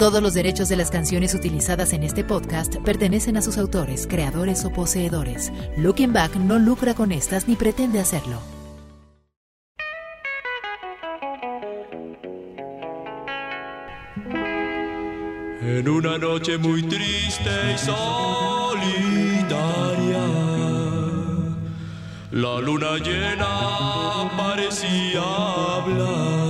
Todos los derechos de las canciones utilizadas en este podcast pertenecen a sus autores, creadores o poseedores. Looking Back no lucra con estas ni pretende hacerlo. En una noche muy triste y solitaria, la luna llena parecía hablar.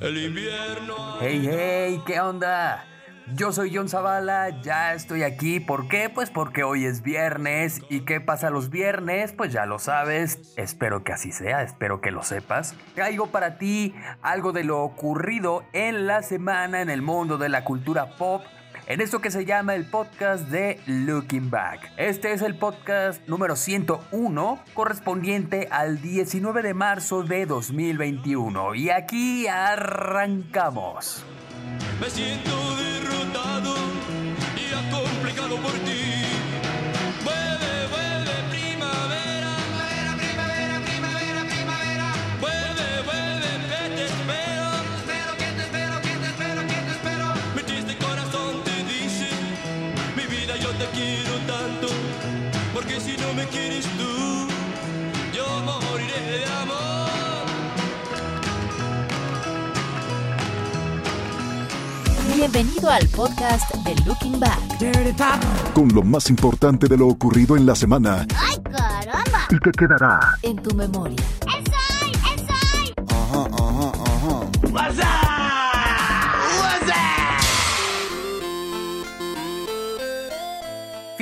El invierno. Hey, hey, ¿qué onda? Yo soy John Zavala, ya estoy aquí. ¿Por qué? Pues porque hoy es viernes. ¿Y qué pasa los viernes? Pues ya lo sabes. Espero que así sea, espero que lo sepas. Traigo para ti algo de lo ocurrido en la semana en el mundo de la cultura pop. En esto que se llama el podcast de Looking Back. Este es el podcast número 101, correspondiente al 19 de marzo de 2021. Y aquí arrancamos. Me siento derrotado y acomplejado por ti. Quieres tú, yo moriré de amor. Bienvenido al podcast de Looking Back. con lo más importante de lo ocurrido en la semana ¡Ay, caramba! y que quedará En tu memoria.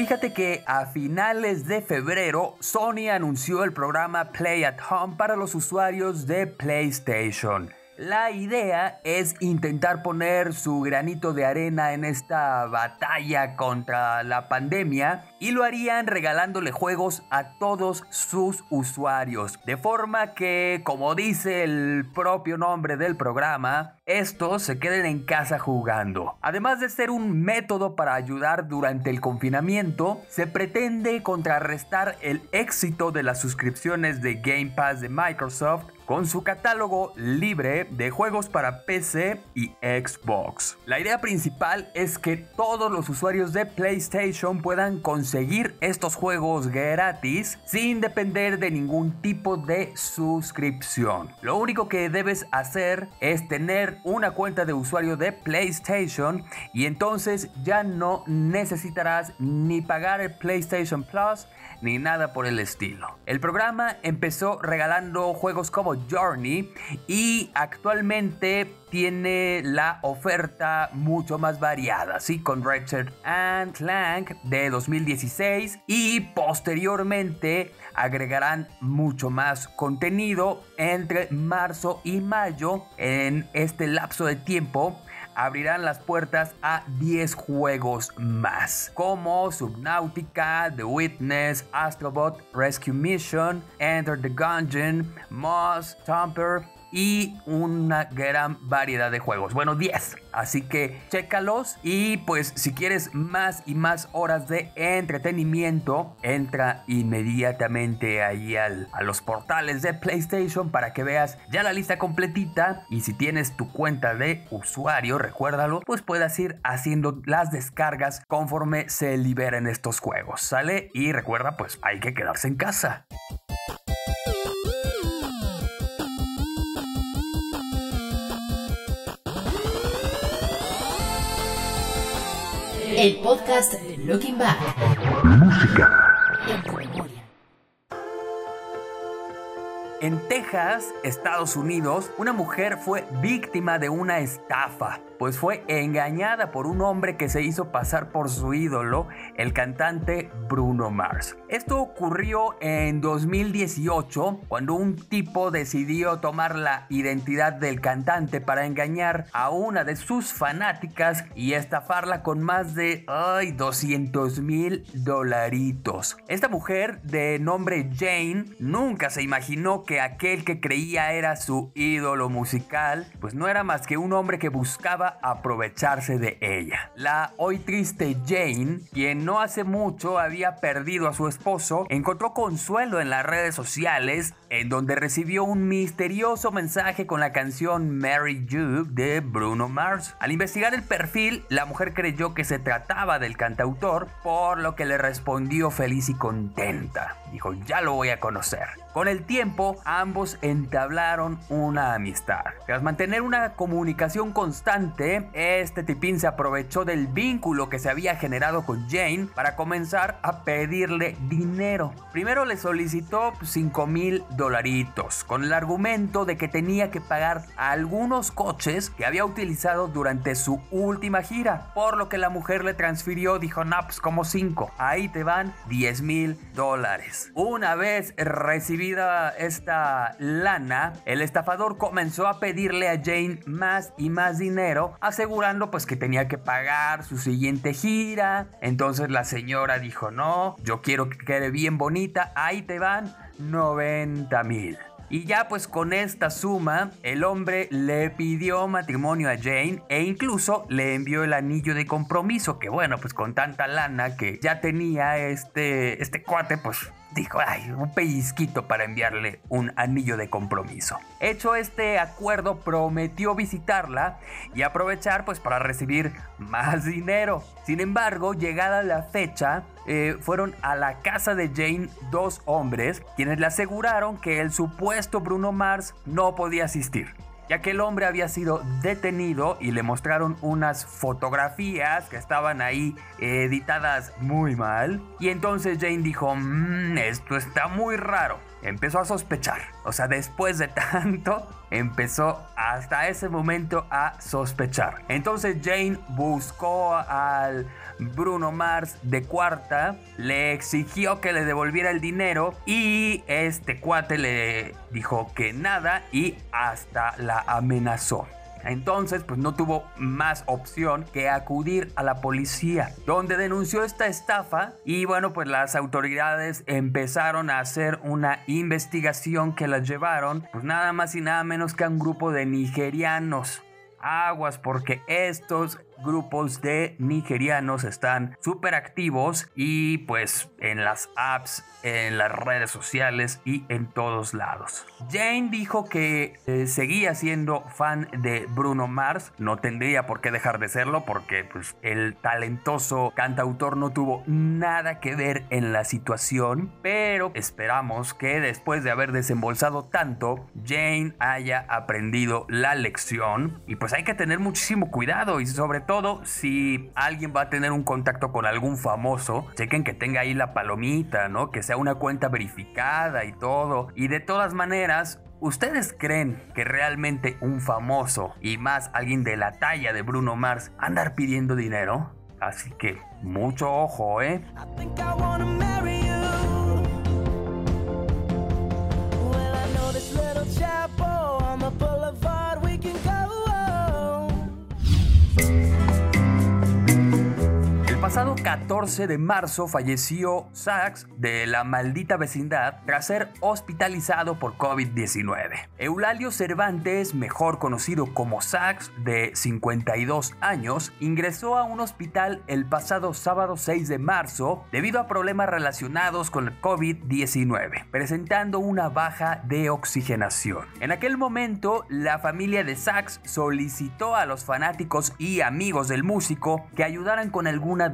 Fíjate que a finales de febrero Sony anunció el programa Play at Home para los usuarios de PlayStation. La idea es intentar poner su granito de arena en esta batalla contra la pandemia y lo harían regalándole juegos a todos sus usuarios. De forma que, como dice el propio nombre del programa, estos se queden en casa jugando. Además de ser un método para ayudar durante el confinamiento, se pretende contrarrestar el éxito de las suscripciones de Game Pass de Microsoft con su catálogo libre de juegos para PC y Xbox. La idea principal es que todos los usuarios de PlayStation puedan conseguir estos juegos gratis sin depender de ningún tipo de suscripción. Lo único que debes hacer es tener una cuenta de usuario de PlayStation y entonces ya no necesitarás ni pagar el PlayStation Plus ni nada por el estilo. El programa empezó regalando juegos como Journey y actualmente tiene la oferta mucho más variada, así con Ratchet and Clank de 2016 y posteriormente agregarán mucho más contenido entre marzo y mayo en este lapso de tiempo abrirán las puertas a 10 juegos más, como Subnautica, The Witness, Astrobot, Rescue Mission, Enter the Gungeon, Moss, Thumper y una gran variedad de juegos. Bueno, 10. Así que chécalos y pues si quieres más y más horas de entretenimiento, entra inmediatamente ahí al, a los portales de PlayStation para que veas ya la lista completita y si tienes tu cuenta de usuario, recuérdalo, pues puedas ir haciendo las descargas conforme se liberen estos juegos, ¿sale? Y recuerda, pues hay que quedarse en casa. El podcast de Looking Back. música. En Texas, Estados Unidos, una mujer fue víctima de una estafa, pues fue engañada por un hombre que se hizo pasar por su ídolo, el cantante Bruno Mars. Esto ocurrió en 2018, cuando un tipo decidió tomar la identidad del cantante para engañar a una de sus fanáticas y estafarla con más de ay, 200 mil dolaritos. Esta mujer de nombre Jane nunca se imaginó que aquel que creía era su ídolo musical, pues no era más que un hombre que buscaba aprovecharse de ella. La hoy triste Jane, quien no hace mucho había perdido a su esposo, encontró consuelo en las redes sociales en donde recibió un misterioso mensaje con la canción Mary You de Bruno Mars. Al investigar el perfil, la mujer creyó que se trataba del cantautor, por lo que le respondió feliz y contenta. Dijo, ya lo voy a conocer. Con el tiempo, ambos entablaron una amistad. Tras mantener una comunicación constante, este tipín se aprovechó del vínculo que se había generado con Jane para comenzar a pedirle dinero. Primero le solicitó 5 mil dolaritos, con el argumento de que tenía que pagar algunos coches que había utilizado durante su última gira, por lo que la mujer le transfirió, dijo, no, pues como 5, ahí te van 10 mil dólares. Una vez recibida esta lana, el estafador comenzó a pedirle a Jane más y más dinero, asegurando pues que tenía que pagar su siguiente gira. Entonces la señora dijo, no, yo quiero que quede bien bonita, ahí te van 90 mil. Y ya pues con esta suma, el hombre le pidió matrimonio a Jane e incluso le envió el anillo de compromiso, que bueno, pues con tanta lana que ya tenía este, este cuate, pues dijo, ay, un pellizquito para enviarle un anillo de compromiso. Hecho este acuerdo, prometió visitarla y aprovechar pues para recibir más dinero. Sin embargo, llegada la fecha, eh, fueron a la casa de Jane dos hombres quienes le aseguraron que el supuesto Bruno Mars no podía asistir ya que el hombre había sido detenido y le mostraron unas fotografías que estaban ahí editadas muy mal. Y entonces Jane dijo, mmm, esto está muy raro. Empezó a sospechar. O sea, después de tanto, empezó hasta ese momento a sospechar. Entonces Jane buscó al Bruno Mars de cuarta, le exigió que le devolviera el dinero y este cuate le dijo que nada y hasta la amenazó. Entonces, pues no tuvo más opción que acudir a la policía, donde denunció esta estafa y bueno, pues las autoridades empezaron a hacer una investigación que la llevaron, pues nada más y nada menos que a un grupo de nigerianos. Aguas porque estos grupos de nigerianos están súper activos y pues en las apps, en las redes sociales y en todos lados. Jane dijo que eh, seguía siendo fan de Bruno Mars, no tendría por qué dejar de serlo porque pues el talentoso cantautor no tuvo nada que ver en la situación, pero esperamos que después de haber desembolsado tanto, Jane haya aprendido la lección y pues hay que tener muchísimo cuidado y sobre todo si alguien va a tener un contacto con algún famoso, chequen que tenga ahí la palomita, ¿no? Que sea una cuenta verificada y todo. Y de todas maneras, ¿Ustedes creen que realmente un famoso y más alguien de la talla de Bruno Mars andar pidiendo dinero? Así que mucho ojo, ¿eh? Pasado 14 de marzo falleció Sachs de la maldita vecindad tras ser hospitalizado por COVID-19. Eulalio Cervantes, mejor conocido como Sachs, de 52 años, ingresó a un hospital el pasado sábado 6 de marzo debido a problemas relacionados con el COVID-19, presentando una baja de oxigenación. En aquel momento, la familia de Sachs solicitó a los fanáticos y amigos del músico que ayudaran con alguna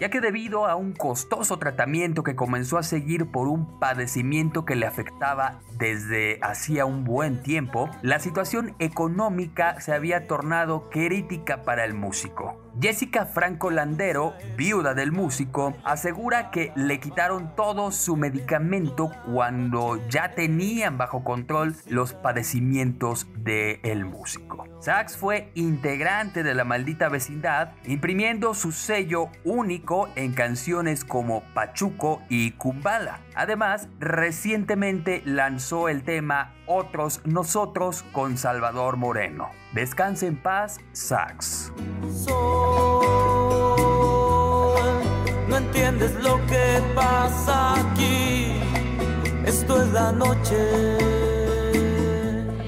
ya que debido a un costoso tratamiento que comenzó a seguir por un padecimiento que le afectaba desde hacía un buen tiempo, la situación económica se había tornado crítica para el músico. Jessica Franco Landero, viuda del músico, asegura que le quitaron todo su medicamento cuando ya tenían bajo control los padecimientos del músico. Sax fue integrante de la maldita vecindad, imprimiendo su sello único en canciones como Pachuco y Kumbala. Además, recientemente lanzó el tema Otros Nosotros con Salvador Moreno. Descanse en paz, Sax. No entiendes lo que pasa aquí. Esto es la noche.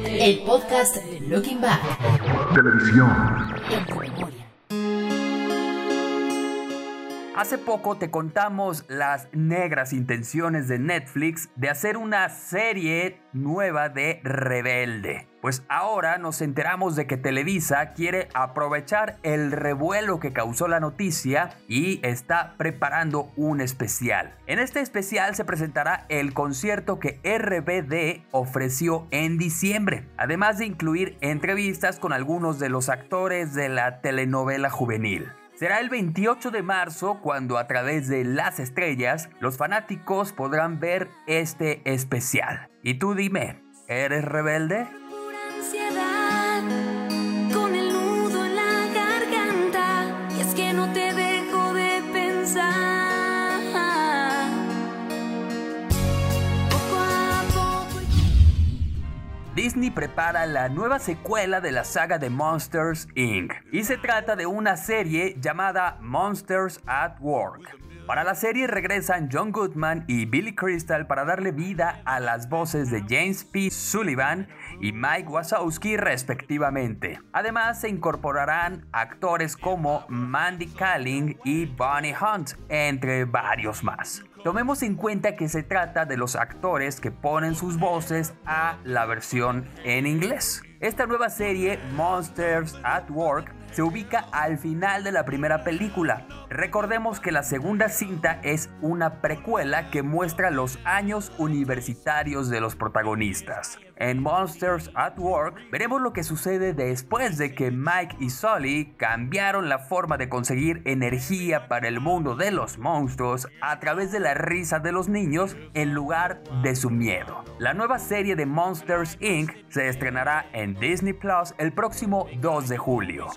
El podcast de Looking Back Televisión. en tu memoria. Hace poco te contamos las negras intenciones de Netflix de hacer una serie nueva de Rebelde. Pues ahora nos enteramos de que Televisa quiere aprovechar el revuelo que causó la noticia y está preparando un especial. En este especial se presentará el concierto que RBD ofreció en diciembre, además de incluir entrevistas con algunos de los actores de la telenovela juvenil. Será el 28 de marzo cuando a través de las estrellas los fanáticos podrán ver este especial. Y tú dime, ¿eres rebelde? Disney prepara la nueva secuela de la saga de Monsters Inc. Y se trata de una serie llamada Monsters at Work. Para la serie regresan John Goodman y Billy Crystal para darle vida a las voces de James P. Sullivan y Mike Wazowski respectivamente. Además se incorporarán actores como Mandy Kaling y Bonnie Hunt, entre varios más. Tomemos en cuenta que se trata de los actores que ponen sus voces a la versión en inglés. Esta nueva serie, Monsters at Work, se ubica al final de la primera película. Recordemos que la segunda cinta es una precuela que muestra los años universitarios de los protagonistas. En Monsters at Work veremos lo que sucede después de que Mike y Sully cambiaron la forma de conseguir energía para el mundo de los monstruos a través de la risa de los niños en lugar de su miedo. La nueva serie de Monsters Inc. se estrenará en Disney Plus el próximo 2 de julio.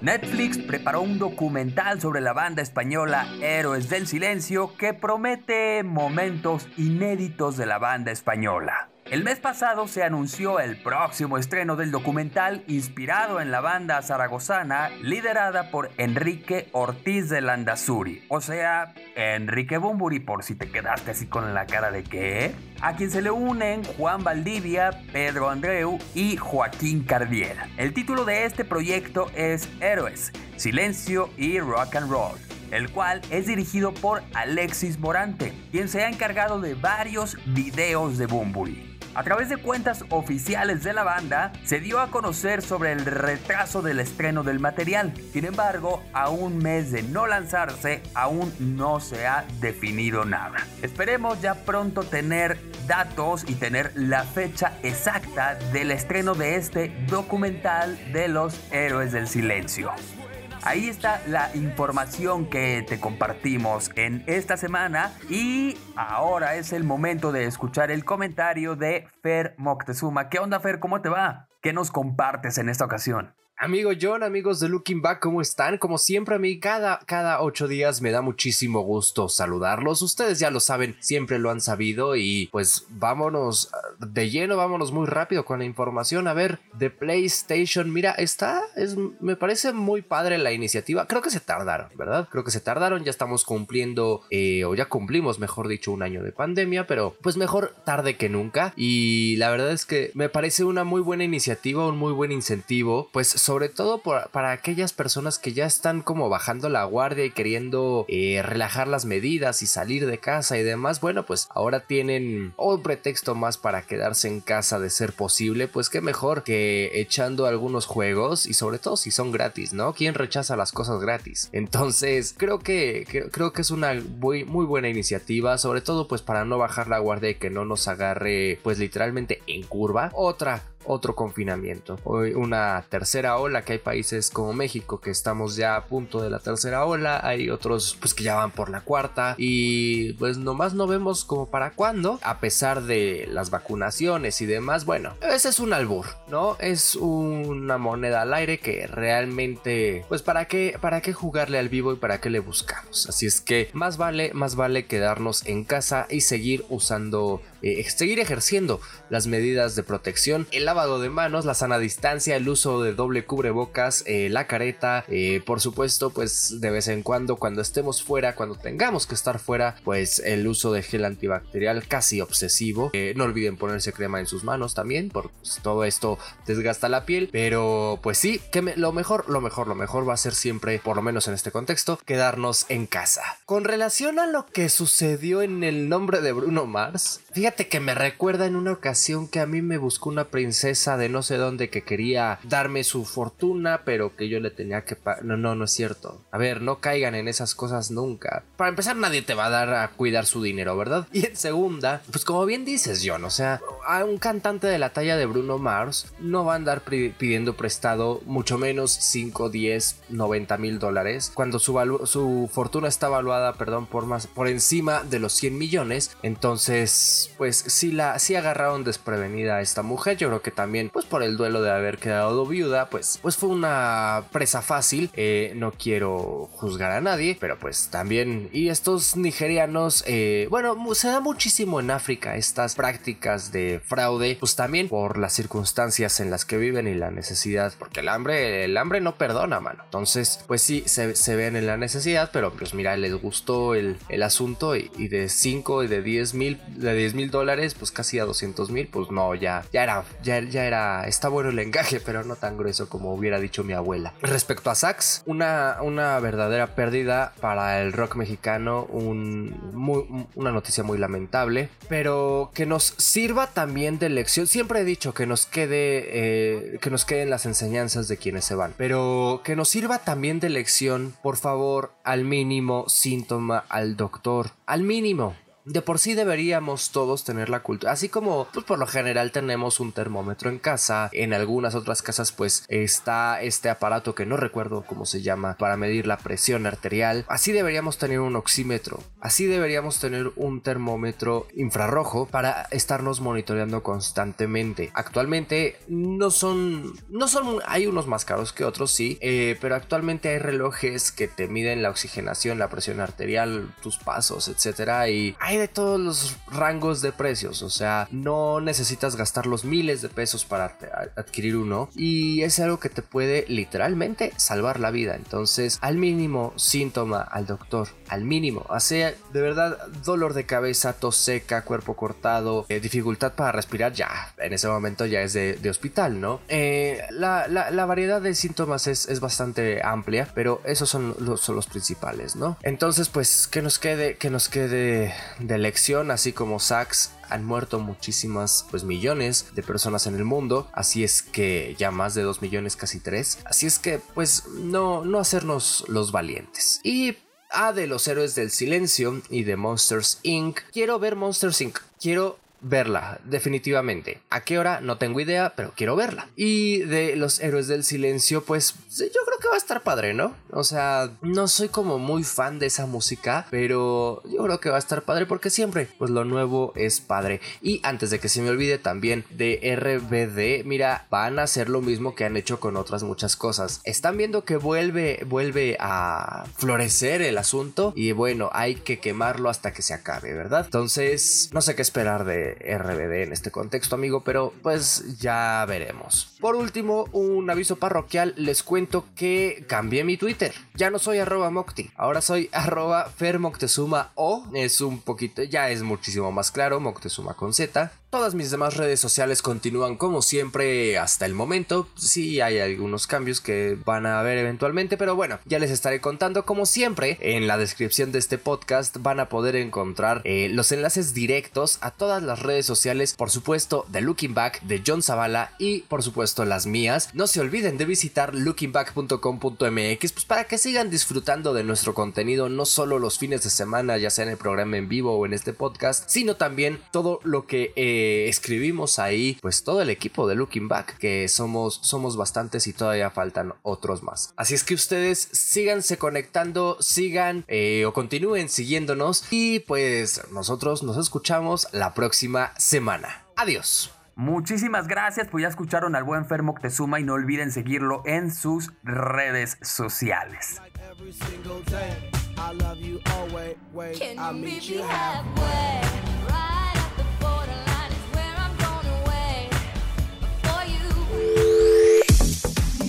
Netflix preparó un documental sobre la banda española Héroes del Silencio que promete momentos inéditos de la banda española. El mes pasado se anunció el próximo estreno del documental inspirado en la banda zaragozana liderada por Enrique Ortiz de Landazuri, o sea, Enrique Bumburi por si te quedaste así con la cara de qué, a quien se le unen Juan Valdivia, Pedro Andreu y Joaquín Cardiel. El título de este proyecto es Héroes, Silencio y Rock and Roll el cual es dirigido por Alexis Morante, quien se ha encargado de varios videos de Bumburi. A través de cuentas oficiales de la banda, se dio a conocer sobre el retraso del estreno del material. Sin embargo, a un mes de no lanzarse, aún no se ha definido nada. Esperemos ya pronto tener datos y tener la fecha exacta del estreno de este documental de los héroes del silencio. Ahí está la información que te compartimos en esta semana y ahora es el momento de escuchar el comentario de Fer Moctezuma. ¿Qué onda Fer? ¿Cómo te va? ¿Qué nos compartes en esta ocasión? Amigo John, amigos de Looking Back, ¿cómo están? Como siempre, a mí cada, cada ocho días me da muchísimo gusto saludarlos. Ustedes ya lo saben, siempre lo han sabido y pues vámonos de lleno, vámonos muy rápido con la información. A ver, de PlayStation, mira, está, es, me parece muy padre la iniciativa. Creo que se tardaron, ¿verdad? Creo que se tardaron, ya estamos cumpliendo, eh, o ya cumplimos, mejor dicho, un año de pandemia, pero pues mejor tarde que nunca. Y la verdad es que me parece una muy buena iniciativa, un muy buen incentivo, pues sobre todo para aquellas personas que ya están como bajando la guardia y queriendo eh, relajar las medidas y salir de casa y demás, bueno, pues ahora tienen un pretexto más para quedarse en casa de ser posible, pues qué mejor que echando algunos juegos y sobre todo si son gratis, ¿no? ¿Quién rechaza las cosas gratis? Entonces, creo que, creo que es una muy, muy buena iniciativa, sobre todo pues para no bajar la guardia y que no nos agarre pues literalmente en curva. Otra otro confinamiento. Hoy una tercera ola que hay países como México que estamos ya a punto de la tercera ola, hay otros pues que ya van por la cuarta y pues nomás no vemos como para cuándo, a pesar de las vacunaciones y demás, bueno, ese es un albur, ¿no? Es una moneda al aire que realmente pues para qué para qué jugarle al vivo y para qué le buscamos. Así es que más vale más vale quedarnos en casa y seguir usando eh, seguir ejerciendo las medidas de protección, el lavado de manos, la sana distancia, el uso de doble cubrebocas, eh, la careta, eh, por supuesto, pues de vez en cuando, cuando estemos fuera, cuando tengamos que estar fuera, pues el uso de gel antibacterial casi obsesivo. No olviden ponerse crema en sus manos también, porque pues, todo esto desgasta la piel, pero pues sí, que lo mejor, lo mejor, lo mejor va a ser siempre, por lo menos en este contexto, quedarnos en casa. Con relación a lo que sucedió en el nombre de Bruno Mars, fíjate que me recuerda en una ocasión que a mí me buscó una princesa de no sé dónde que quería darme su fortuna, pero que yo le tenía que. No, no, no es cierto. A ver, no caigan en esas cosas nunca. Para empezar, nadie te va a dar a cuidar su dinero, ¿verdad? Y en segunda, pues como bien dices, John, o sea, a un cantante de la talla de Bruno Mars no va a andar pidiendo prestado mucho menos 5, 10, 90 mil dólares cuando su, fortuna está valuada, perdón, por más por encima de los 100 millones. Entonces, pues sí la sí agarraron desprevenida a esta mujer. Yo creo que también, pues por el duelo de haber quedado viuda, pues, pues fue una presa fácil. Eh, no quiero juzgar a nadie, pero pues también y estos nigerianos, eh, bueno, se da muchísimo en África estas prácticas de fraude, pues también por las circunstancias en las que viven y la necesidad, porque el hambre, el hambre no perdona, mano. Entonces, pues sí, se, se ven en la necesidad, pero pues mira, les gustó el, el asunto y, de 5 y de 10 mil, de 10 mil dólares, pues casi a 200 mil, pues no, ya, ya era, ya, ya era, está bueno el encaje, pero no tan grueso como hubiera dicho mi abuela. Respecto a Sax, una, una verdadera pérdida para el rock mexicano, un, muy- una noticia muy lamentable, pero que nos sirva también de lección. Siempre he dicho que nos quede, eh, que nos queden las enseñanzas de quienes se van, pero que nos sirva también de lección, por favor, al mínimo síntoma al doctor, al mínimo. De por sí deberíamos todos tener la cultura, así como pues por lo general tenemos un termómetro en casa, en algunas otras casas pues está este aparato que no recuerdo cómo se llama para medir la presión arterial, así deberíamos tener un oxímetro, así deberíamos tener un termómetro infrarrojo para estarnos monitoreando constantemente. Actualmente no son, no son, hay unos más caros que otros sí, eh, pero actualmente hay relojes que te miden la oxigenación, la presión arterial, tus pasos, etcétera y hay de todos los rangos de precios, o sea, no necesitas gastar los miles de pesos para adquirir uno y es algo que te puede literalmente salvar la vida. Entonces, al mínimo síntoma al doctor, al mínimo, hace de verdad dolor de cabeza, tos seca, cuerpo cortado, eh, dificultad para respirar, ya, en ese momento ya es de, hospital, ¿no? Eh, la variedad de síntomas es, es bastante amplia, pero esos son los, son los principales, ¿no? Entonces, pues, que nos quede, que nos quede de lección, así como Sax han muerto muchísimas, pues millones de personas en el mundo, así es que ya más de 2 millones, casi 3, así es que pues no, no hacernos los valientes. Y a de los héroes del silencio y de Monsters Inc. Quiero ver Monsters Inc. Quiero verla, definitivamente. ¿A qué hora? No tengo idea, pero quiero verla. Y de los héroes del silencio, pues yo creo que va a estar padre, ¿no? O sea, no soy como muy fan de esa música, pero yo creo que va a estar padre porque siempre, pues lo nuevo es padre. Y antes de que se me olvide también de RBD, mira, van a hacer lo mismo que han hecho con otras muchas cosas. Están viendo que vuelve, vuelve a florecer el asunto y bueno, hay que quemarlo hasta que se acabe, ¿verdad? Entonces, no sé qué esperar de RBD en este contexto, amigo, pero pues ya veremos. Por último, un aviso parroquial, les cuento que cambié mi Twitter. Ya no soy arroba Mocti, ahora soy arroba Fermoctezuma o es un poquito, ya es muchísimo más claro, Moctezuma con Z. Todas mis demás redes sociales continúan como siempre hasta el momento. Sí hay algunos cambios que van a haber eventualmente, pero bueno, ya les estaré contando como siempre. En la descripción de este podcast van a poder encontrar eh, los enlaces directos a todas las redes sociales, por supuesto de Looking Back, de John Zavala y por supuesto las mías. No se olviden de visitar lookingback.com.mx pues para que sigan disfrutando de nuestro contenido no solo los fines de semana, ya sea en el programa en vivo o en este podcast, sino también todo lo que eh, escribimos ahí, pues todo el equipo de Looking Back, que somos, somos bastantes y todavía faltan otros más. Así es que ustedes síganse conectando, sigan eh, o continúen siguiéndonos y pues nosotros nos escuchamos la próxima próxima semana. Adiós. Muchísimas gracias, pues ya escucharon al buen Fer Moctezuma y no olviden seguirlo en sus redes sociales.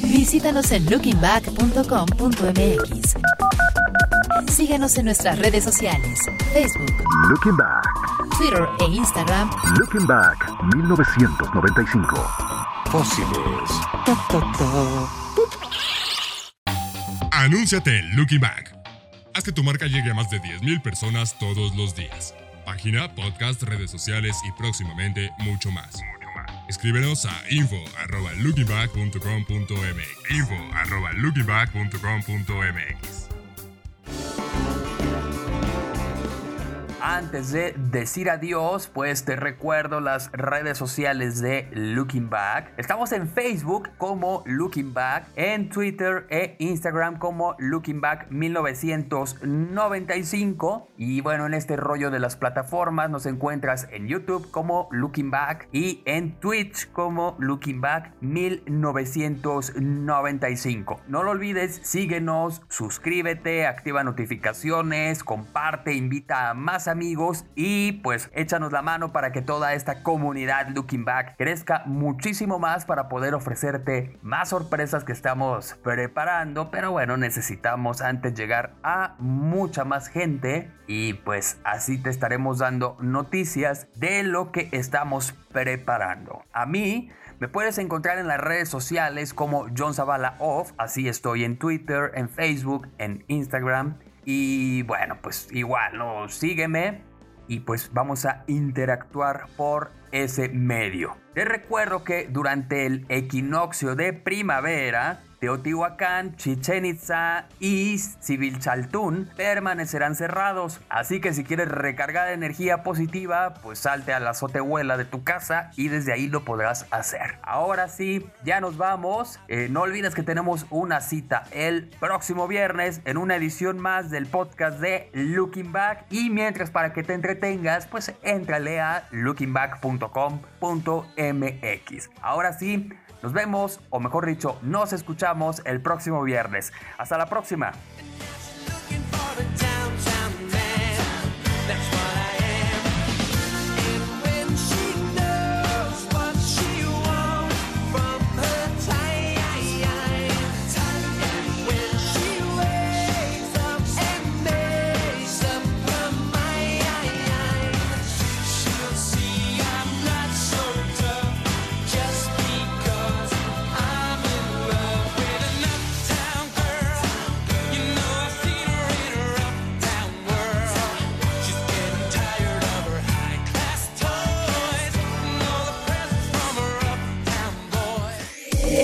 Visítanos en lookingback.com.mx. Síguenos en nuestras redes sociales, Facebook. Looking Twitter e Instagram Looking Back 1995. Fósiles. Anúnciate en Looking Back. Haz que tu marca llegue a más de 10.000 personas todos los días. Página, podcast, redes sociales y próximamente mucho más. Escríbenos a info arroba lookingback.com.mx info Antes de decir adiós, pues te recuerdo las redes sociales de Looking Back. Estamos en Facebook como Looking Back, en Twitter e Instagram como Looking Back 1995. Y bueno, en este rollo de las plataformas nos encuentras en YouTube como Looking Back y en Twitch como Looking Back 1995. No lo olvides, síguenos, suscríbete, activa notificaciones, comparte, invita a más amigos y pues échanos la mano para que toda esta comunidad Looking Back crezca muchísimo más para poder ofrecerte más sorpresas que estamos preparando. Pero bueno, necesitamos antes llegar a mucha más gente y pues así te estaremos dando noticias de lo que estamos preparando. A mí me puedes encontrar en las redes sociales como John Zavala Off, así estoy en Twitter, en Facebook, en Instagram. Y bueno, pues igual, ¿no? sígueme y pues vamos a interactuar por ese medio. Te recuerdo que durante el equinoccio de primavera, Teotihuacán, Chichen Itza y Civilchaltún permanecerán cerrados. Así que si quieres recargar energía positiva, pues salte a la azotehuela de tu casa y desde ahí lo podrás hacer. Ahora sí, ya nos vamos. Eh, no olvides que tenemos una cita el próximo viernes en una edición más del podcast de Looking Back. Y mientras para que te entretengas, pues entrale a lookingback.com.mx. Ahora sí, nos vemos, o mejor dicho, nos escuchamos el próximo viernes. Hasta la próxima.